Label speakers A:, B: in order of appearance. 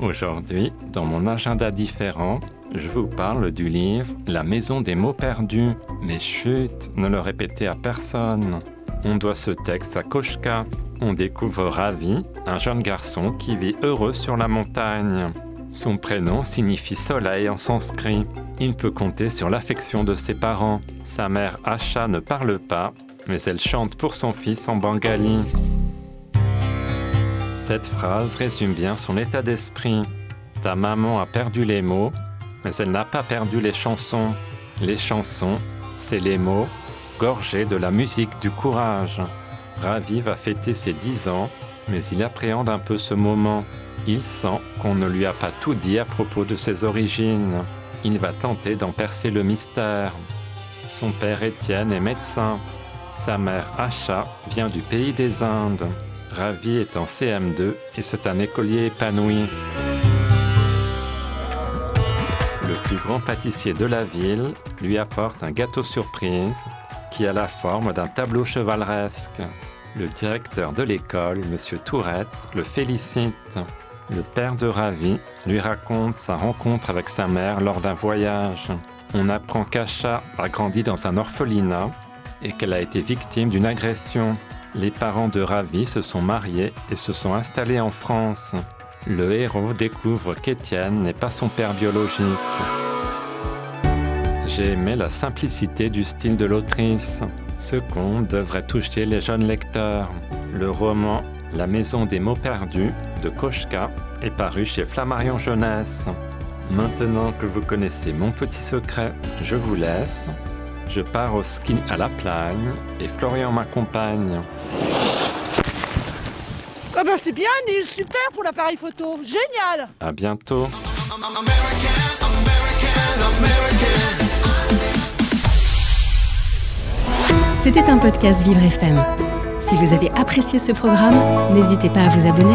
A: Aujourd'hui, dans mon agenda différent, je vous parle du livre La maison des mots perdus. Mais chut, ne le répétez à personne. On doit ce texte à Koshka. On découvre Ravi, un jeune garçon qui vit heureux sur la montagne. Son prénom signifie soleil en sanskrit. Il peut compter sur l'affection de ses parents. Sa mère Asha ne parle pas, mais elle chante pour son fils en bengali. Cette phrase résume bien son état d'esprit. Ta maman a perdu les mots, mais elle n'a pas perdu les chansons. Les chansons, c'est les mots, gorgés de la musique du courage. Ravi va fêter ses dix ans, mais il appréhende un peu ce moment. Il sent qu'on ne lui a pas tout dit à propos de ses origines. Il va tenter d'en percer le mystère. Son père Étienne est médecin. Sa mère Asha vient du pays des Indes. Ravi est en CM2 et c'est un écolier épanoui. Le plus grand pâtissier de la ville lui apporte un gâteau surprise qui a la forme d'un tableau chevaleresque. Le directeur de l'école, M. Tourette, le félicite. Le père de Ravi lui raconte sa rencontre avec sa mère lors d'un voyage. On apprend qu'Acha a grandi dans un orphelinat et qu'elle a été victime d'une agression. Les parents de Ravi se sont mariés et se sont installés en France. Le héros découvre qu'Étienne n'est pas son père biologique. J'ai aimé la simplicité du style de l'autrice. Ce conte devrait toucher les jeunes lecteurs. Le roman La maison des mots perdus de Koshka est paru chez Flammarion Jeunesse. Maintenant que vous connaissez mon petit secret, je vous laisse. Je pars au ski à la plagne et Florian m'accompagne.
B: Ah bah c'est bien Neil, super pour l'appareil photo, génial
A: À bientôt.
C: C'était un podcast Vivre FM. Si vous avez apprécié ce programme, n'hésitez pas à vous abonner.